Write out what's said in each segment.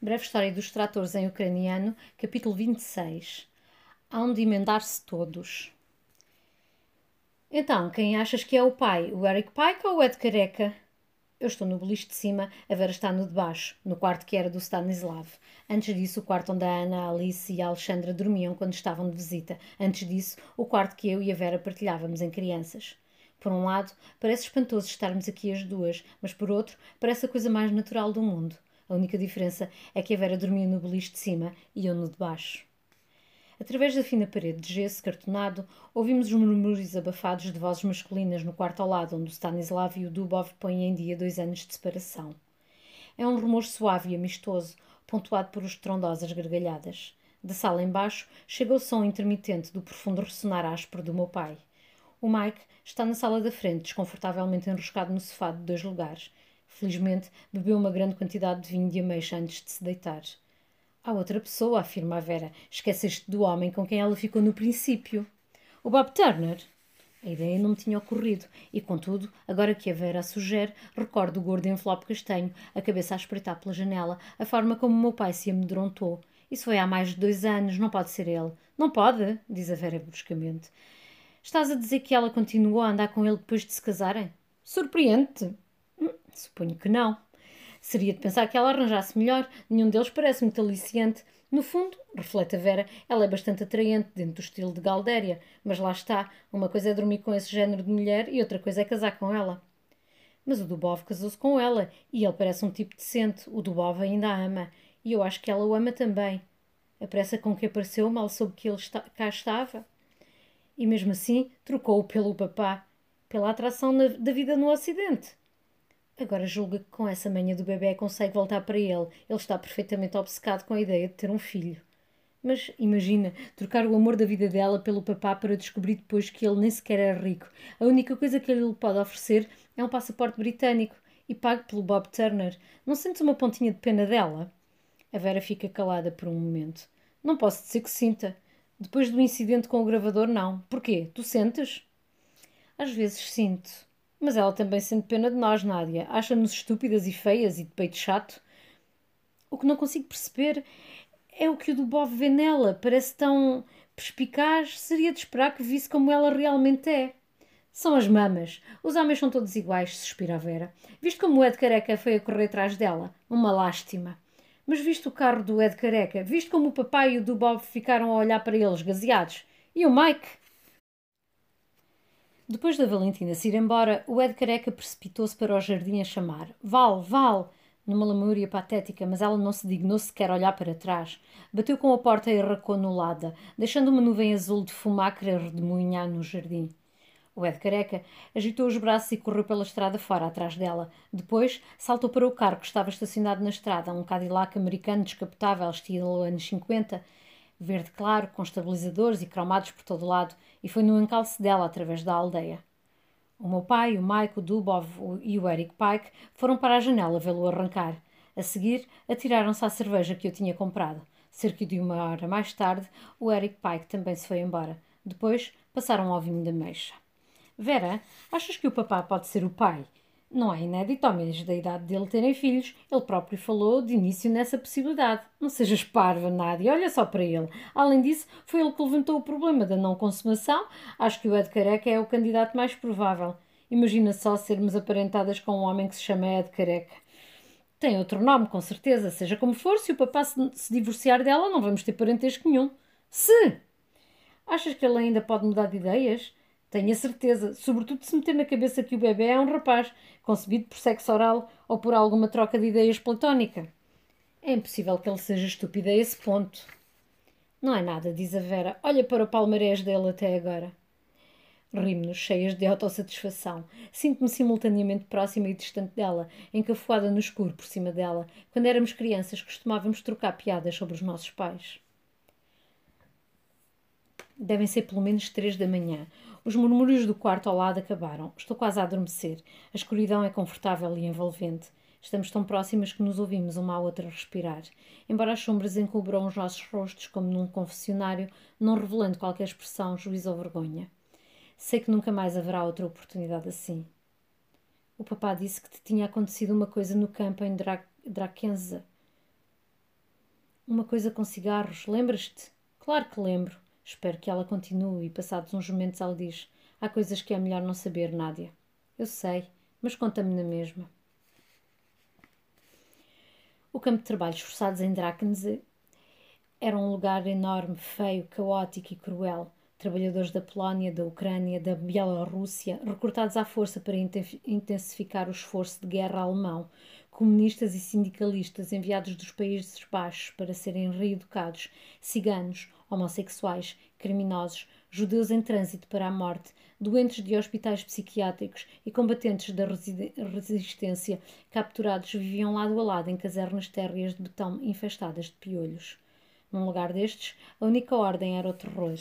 Breve História dos Tratores em Ucraniano, capítulo 26. Hão de emendar-se todos. Então, quem achas que é o pai? O Eric Pike ou o Ed Careca? Eu estou no beliche de cima, a Vera está no de baixo, no quarto que era do Stanislav. Antes disso, o quarto onde a Ana, a Alice e a Alexandra dormiam quando estavam de visita. Antes disso, o quarto que eu e a Vera partilhávamos em crianças. Por um lado, parece espantoso estarmos aqui as duas, mas por outro, parece a coisa mais natural do mundo. A única diferença é que a Vera dormia no beliche de cima e eu no de baixo. Através da fina parede de gesso cartonado, ouvimos os murmúrios abafados de vozes masculinas no quarto ao lado, onde o Stanislav e o Dubov põem em dia dois anos de separação. É um rumor suave e amistoso, pontuado por estrondosas gargalhadas. Da sala embaixo chega o som intermitente do profundo ressonar áspero do meu pai. O Mike está na sala da frente, desconfortavelmente enroscado no sofá de dois lugares, Felizmente, bebeu uma grande quantidade de vinho de ameixa antes de se deitar. Há outra pessoa, afirma a Vera. Esqueceste do homem com quem ela ficou no princípio. O Bob Turner. A ideia não me tinha ocorrido, e contudo, agora que a Vera a sugere, recordo o gordo envelope castanho, a cabeça a espreitar pela janela, a forma como meu pai se amedrontou. Isso foi há mais de dois anos, não pode ser ele. Não pode, diz a Vera bruscamente. Estás a dizer que ela continuou a andar com ele depois de se casarem? Surpreende-te. Suponho que não. Seria de pensar que ela arranjasse melhor. Nenhum deles parece muito aliciante. No fundo, reflete a Vera, ela é bastante atraente dentro do estilo de Galdéria, mas lá está, uma coisa é dormir com esse género de mulher e outra coisa é casar com ela. Mas o Dubov casou-se com ela e ele parece um tipo decente. O Dubov ainda a ama e eu acho que ela o ama também. A pressa com que apareceu mal soube que ele está, cá estava. E mesmo assim trocou-o pelo papá, pela atração na, da vida no Ocidente. Agora julga que com essa manha do bebê consegue voltar para ele. Ele está perfeitamente obcecado com a ideia de ter um filho. Mas imagina, trocar o amor da vida dela pelo papá para descobrir depois que ele nem sequer era rico. A única coisa que ele lhe pode oferecer é um passaporte britânico e pago pelo Bob Turner. Não sentes uma pontinha de pena dela? A Vera fica calada por um momento. Não posso dizer que sinta. Depois do incidente com o gravador, não. Porquê? Tu sentes? Às vezes sinto. Mas ela também sente pena de nós, Nádia. Acha-nos estúpidas e feias e de peito chato. O que não consigo perceber é o que o Dubov vê nela. Parece tão perspicaz. Seria de esperar que visse como ela realmente é. São as mamas. Os homens são todos iguais, suspira a Vera. Visto como o Ed Careca foi a correr atrás dela. Uma lástima. Mas visto o carro do Ed Careca, visto como o papai e o Dubov ficaram a olhar para eles gaseados. E o Mike? Depois da Valentina se ir embora, o Ed Careca precipitou-se para o jardim a chamar: Val, Val! numa lamúria patética, mas ela não se dignou sequer olhar para trás. Bateu com a porta e arracou no lado, deixando uma nuvem azul de fumacre a redemoinhar no jardim. O Ed Careca agitou os braços e correu pela estrada fora, atrás dela. Depois saltou para o carro que estava estacionado na estrada, um Cadillac americano descapotável, estilo anos 50, verde claro, com estabilizadores e cromados por todo lado, e foi no encalço dela através da aldeia. O meu pai, o Mike, o Dubov e o Eric Pike foram para a janela vê-lo arrancar. A seguir, atiraram-se à cerveja que eu tinha comprado. Cerca de uma hora mais tarde, o Eric Pike também se foi embora. Depois, passaram ao vinho da meixa. Vera, achas que o papá pode ser o pai? Não é inédito, ao menos da idade dele terem filhos. Ele próprio falou de início nessa possibilidade. Não sejas parva, Nádia, olha só para ele. Além disso, foi ele que levantou o problema da não consumação. Acho que o Ed Careca é o candidato mais provável. Imagina só sermos aparentadas com um homem que se chama Ed Careca. Tem outro nome, com certeza. Seja como for, se o papá se, se divorciar dela, não vamos ter parentesco nenhum. Se! Achas que ele ainda pode mudar de ideias? Tenho a certeza, sobretudo se meter na cabeça que o bebê é um rapaz, concebido por sexo oral ou por alguma troca de ideias platónica. É impossível que ele seja estúpido a esse ponto. Não é nada, diz a Vera. Olha para o palmarés dele até agora. Rimo-nos, cheias de autossatisfação. Sinto-me simultaneamente próxima e distante dela, encafuada no escuro por cima dela. Quando éramos crianças, costumávamos trocar piadas sobre os nossos pais. Devem ser pelo menos três da manhã. Os murmúrios do quarto ao lado acabaram. Estou quase a adormecer. A escuridão é confortável e envolvente. Estamos tão próximas que nos ouvimos uma à outra respirar. Embora as sombras encobram os nossos rostos como num confessionário, não revelando qualquer expressão, juízo ou vergonha. Sei que nunca mais haverá outra oportunidade assim. O papá disse que te tinha acontecido uma coisa no campo em Dra Drakenza. Uma coisa com cigarros, lembras-te? Claro que lembro. Espero que ela continue e, passados uns momentos, ela diz: Há coisas que é melhor não saber, Nádia. Eu sei, mas conta-me na mesma. O campo de trabalhos forçados em Drakensee era um lugar enorme, feio, caótico e cruel. Trabalhadores da Polónia, da Ucrânia, da Bielorrússia, recrutados à força para intensificar o esforço de guerra alemão, comunistas e sindicalistas enviados dos Países Baixos para serem reeducados, ciganos, homossexuais, criminosos, judeus em trânsito para a morte, doentes de hospitais psiquiátricos e combatentes da resistência capturados viviam lado a lado em casernas térreas de betão infestadas de piolhos. Num lugar destes, a única ordem era o terror.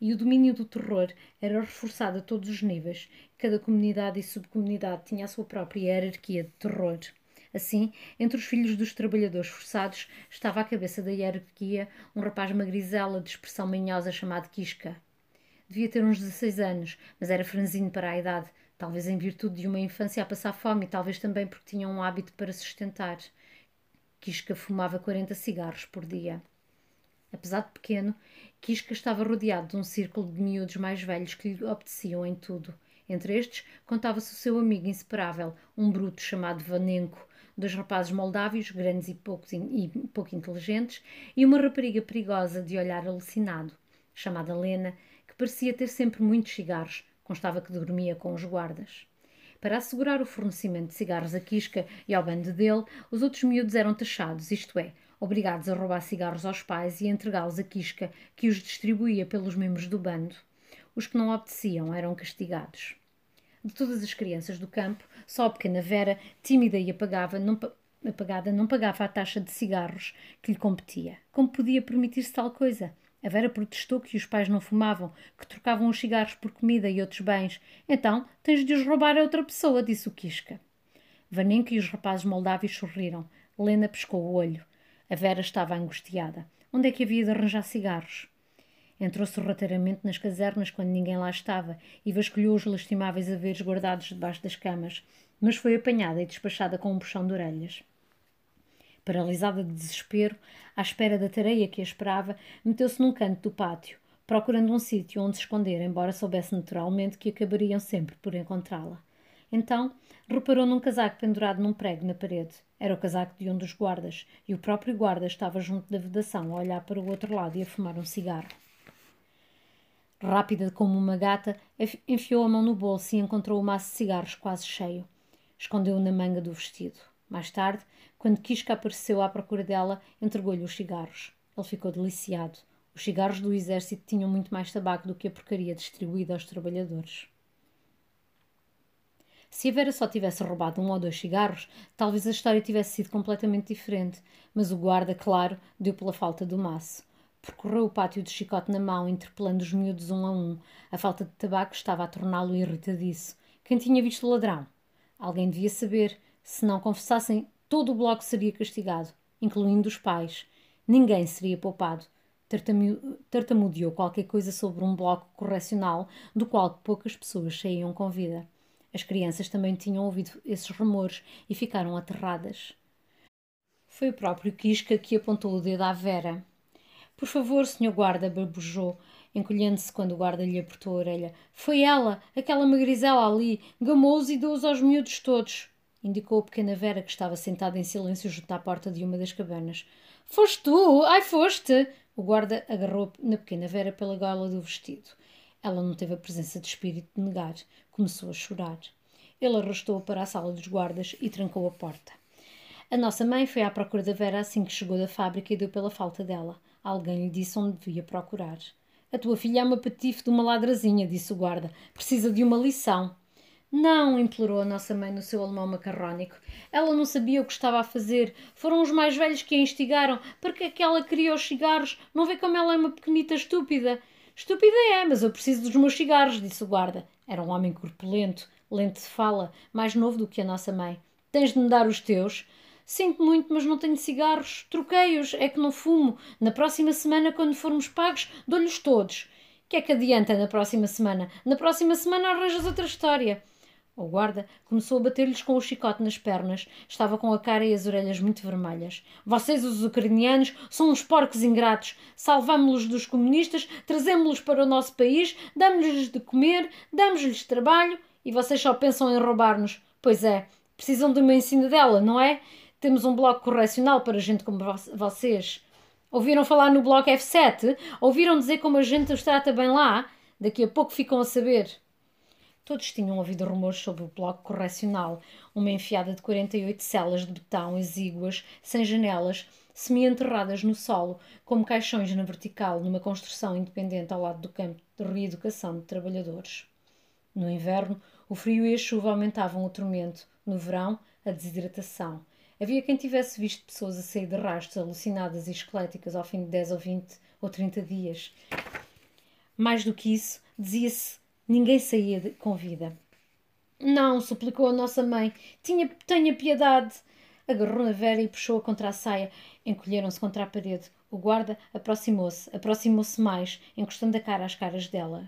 E o domínio do terror era reforçado a todos os níveis. Cada comunidade e subcomunidade tinha a sua própria hierarquia de terror. Assim, entre os filhos dos trabalhadores forçados estava à cabeça da hierarquia um rapaz magrizela de expressão manhosa chamado Quisca. Devia ter uns 16 anos, mas era franzino para a idade, talvez em virtude de uma infância a passar fome e talvez também porque tinha um hábito para sustentar. Quisca fumava 40 cigarros por dia. Apesar de pequeno, Quisca estava rodeado de um círculo de miúdos mais velhos que lhe obedeciam em tudo. Entre estes, contava-se o seu amigo inseparável, um bruto chamado Vanenko, dois rapazes moldávios, grandes e pouco, e pouco inteligentes, e uma rapariga perigosa de olhar alucinado, chamada Lena, que parecia ter sempre muitos cigarros, constava que dormia com os guardas. Para assegurar o fornecimento de cigarros a Quisca e ao bando dele, os outros miúdos eram taxados, isto é, obrigados a roubar cigarros aos pais e entregá-los a Quisca, que os distribuía pelos membros do bando. Os que não obedeciam eram castigados. De todas as crianças do campo, só a pequena Vera, tímida e apagava, não, apagada, não pagava a taxa de cigarros que lhe competia. Como podia permitir-se tal coisa? A Vera protestou que os pais não fumavam, que trocavam os cigarros por comida e outros bens. Então, tens de os roubar a outra pessoa, disse o Quisca. Vanenka e os rapazes moldávios sorriram. Lena pescou o olho. A Vera estava angustiada. Onde é que havia de arranjar cigarros? Entrou sorrateiramente nas casernas quando ninguém lá estava e vasculhou os lastimáveis haveres guardados debaixo das camas, mas foi apanhada e despachada com um puxão de orelhas. Paralisada de desespero, à espera da tareia que a esperava, meteu-se num canto do pátio, procurando um sítio onde se esconder, embora soubesse naturalmente que acabariam sempre por encontrá-la. Então, reparou num casaco pendurado num prego na parede. Era o casaco de um dos guardas, e o próprio guarda estava junto da vedação a olhar para o outro lado e a fumar um cigarro. Rápida como uma gata, enfiou a mão no bolso e encontrou o maço de cigarros quase cheio. Escondeu-o na manga do vestido. Mais tarde, quando Quisca apareceu à procura dela, entregou-lhe os cigarros. Ele ficou deliciado. Os cigarros do exército tinham muito mais tabaco do que a porcaria distribuída aos trabalhadores. Se a Vera só tivesse roubado um ou dois cigarros, talvez a história tivesse sido completamente diferente, mas o guarda, claro, deu pela falta do maço. Percorreu o pátio de chicote na mão, interpelando os miúdos um a um. A falta de tabaco estava a torná-lo irritadiço. Quem tinha visto o ladrão? Alguém devia saber. Se não confessassem, todo o bloco seria castigado, incluindo os pais. Ninguém seria poupado. Tartamudeou qualquer coisa sobre um bloco correcional do qual poucas pessoas saíam com vida. As crianças também tinham ouvido esses rumores e ficaram aterradas. Foi o próprio Quisca que apontou o dedo à Vera. Por favor, senhor guarda, barbujou, encolhendo-se quando o guarda lhe apertou a orelha. Foi ela, aquela magrizela ali, gamou-os e deu-os aos miúdos todos. Indicou a pequena Vera que estava sentada em silêncio junto à porta de uma das cabanas. Foste tu? Ai, foste! O guarda agarrou na pequena Vera pela gola do vestido. Ela não teve a presença de espírito de negar. Começou a chorar. Ele arrastou-a para a sala dos guardas e trancou a porta. A nossa mãe foi à procura da Vera assim que chegou da fábrica e deu pela falta dela. Alguém lhe disse onde devia procurar. A tua filha é uma patife de uma ladrazinha, disse o guarda. Precisa de uma lição. Não, implorou a nossa mãe no seu alemão macarrónico. Ela não sabia o que estava a fazer. Foram os mais velhos que a instigaram. Porque é que ela queria os cigarros? Não vê como ela é uma pequenita estúpida? Estúpida é, mas eu preciso dos meus cigarros, disse o guarda. Era um homem corpulento, lento de fala, mais novo do que a nossa mãe. Tens de me dar os teus. Sinto muito, mas não tenho cigarros. Troquei-os, é que não fumo. Na próxima semana, quando formos pagos, dou-lhes todos. Que é que adianta na próxima semana? Na próxima semana arranjas outra história. O guarda começou a bater-lhes com o chicote nas pernas. Estava com a cara e as orelhas muito vermelhas. Vocês, os ucranianos, são uns porcos ingratos. Salvámos-los dos comunistas, trazemos-los para o nosso país, damos-lhes de comer, damos-lhes trabalho e vocês só pensam em roubar-nos. Pois é, precisam de uma dela, não é? Temos um bloco correcional para gente como vocês. Ouviram falar no bloco F7? Ouviram dizer como a gente os trata bem lá? Daqui a pouco ficam a saber. Todos tinham ouvido rumores sobre o bloco correcional, uma enfiada de 48 celas de betão exíguas, sem janelas, semi-enterradas no solo, como caixões na vertical, numa construção independente ao lado do campo de reeducação de trabalhadores. No inverno, o frio e a chuva aumentavam o tormento. No verão, a desidratação. Havia quem tivesse visto pessoas a sair de rastros alucinadas e esqueléticas ao fim de 10 ou 20 ou 30 dias. Mais do que isso, dizia-se Ninguém saía de, com vida. Não, suplicou a nossa mãe. Tinha, tenha piedade. Agarrou na Vera e puxou-a contra a saia. Encolheram-se contra a parede. O guarda aproximou-se, aproximou-se mais, encostando a cara às caras delas.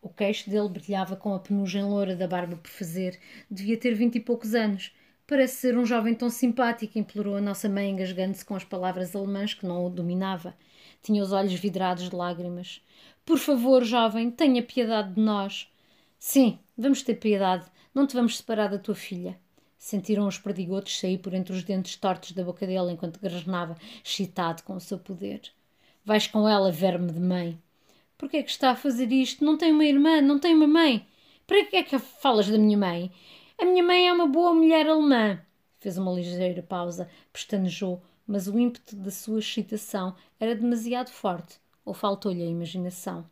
O queixo dele brilhava com a penugem loura da barba por fazer. Devia ter vinte e poucos anos. Parece ser um jovem tão simpático, implorou a nossa mãe, engasgando-se com as palavras alemãs que não o dominava. Tinha os olhos vidrados de lágrimas. Por favor, jovem, tenha piedade de nós. Sim, vamos ter piedade. Não te vamos separar da tua filha. Sentiram os perdigotos sair por entre os dentes tortos da boca dele enquanto grasnava, excitado com o seu poder. Vais com ela, verme de mãe. Por que é que está a fazer isto? Não tem uma irmã, não tem uma mãe. Para que é que falas da minha mãe? A minha mãe é uma boa mulher alemã. Fez uma ligeira pausa, pestanejou, mas o ímpeto da sua excitação era demasiado forte ou faltou-lhe a imaginação?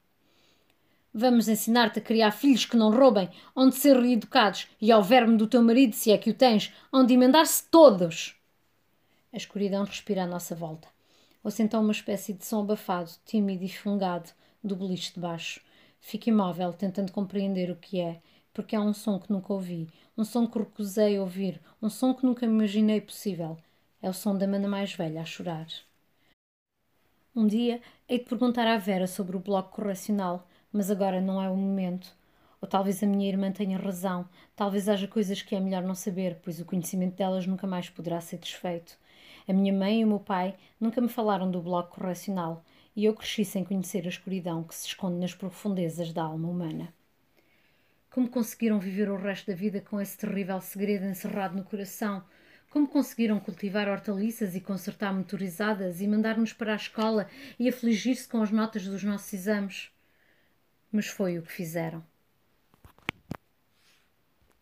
Vamos ensinar-te a criar filhos que não roubem, onde ser reeducados, e ao verme do teu marido, se é que o tens, onde emendar-se todos. A escuridão respira à nossa volta. Ouço então uma espécie de som abafado, tímido e fungado, do beliche de baixo. Fico imóvel, tentando compreender o que é, porque é um som que nunca ouvi, um som que recusei ouvir, um som que nunca imaginei possível. É o som da mana mais velha a chorar. Um dia hei de perguntar à Vera sobre o bloco correcional, mas agora não é o momento. Ou talvez a minha irmã tenha razão, talvez haja coisas que é melhor não saber, pois o conhecimento delas nunca mais poderá ser desfeito. A minha mãe e o meu pai nunca me falaram do bloco correcional, e eu cresci sem conhecer a escuridão que se esconde nas profundezas da alma humana. Como conseguiram viver o resto da vida com esse terrível segredo encerrado no coração? Como conseguiram cultivar hortaliças e consertar motorizadas e mandar-nos para a escola e afligir-se com as notas dos nossos exames? Mas foi o que fizeram.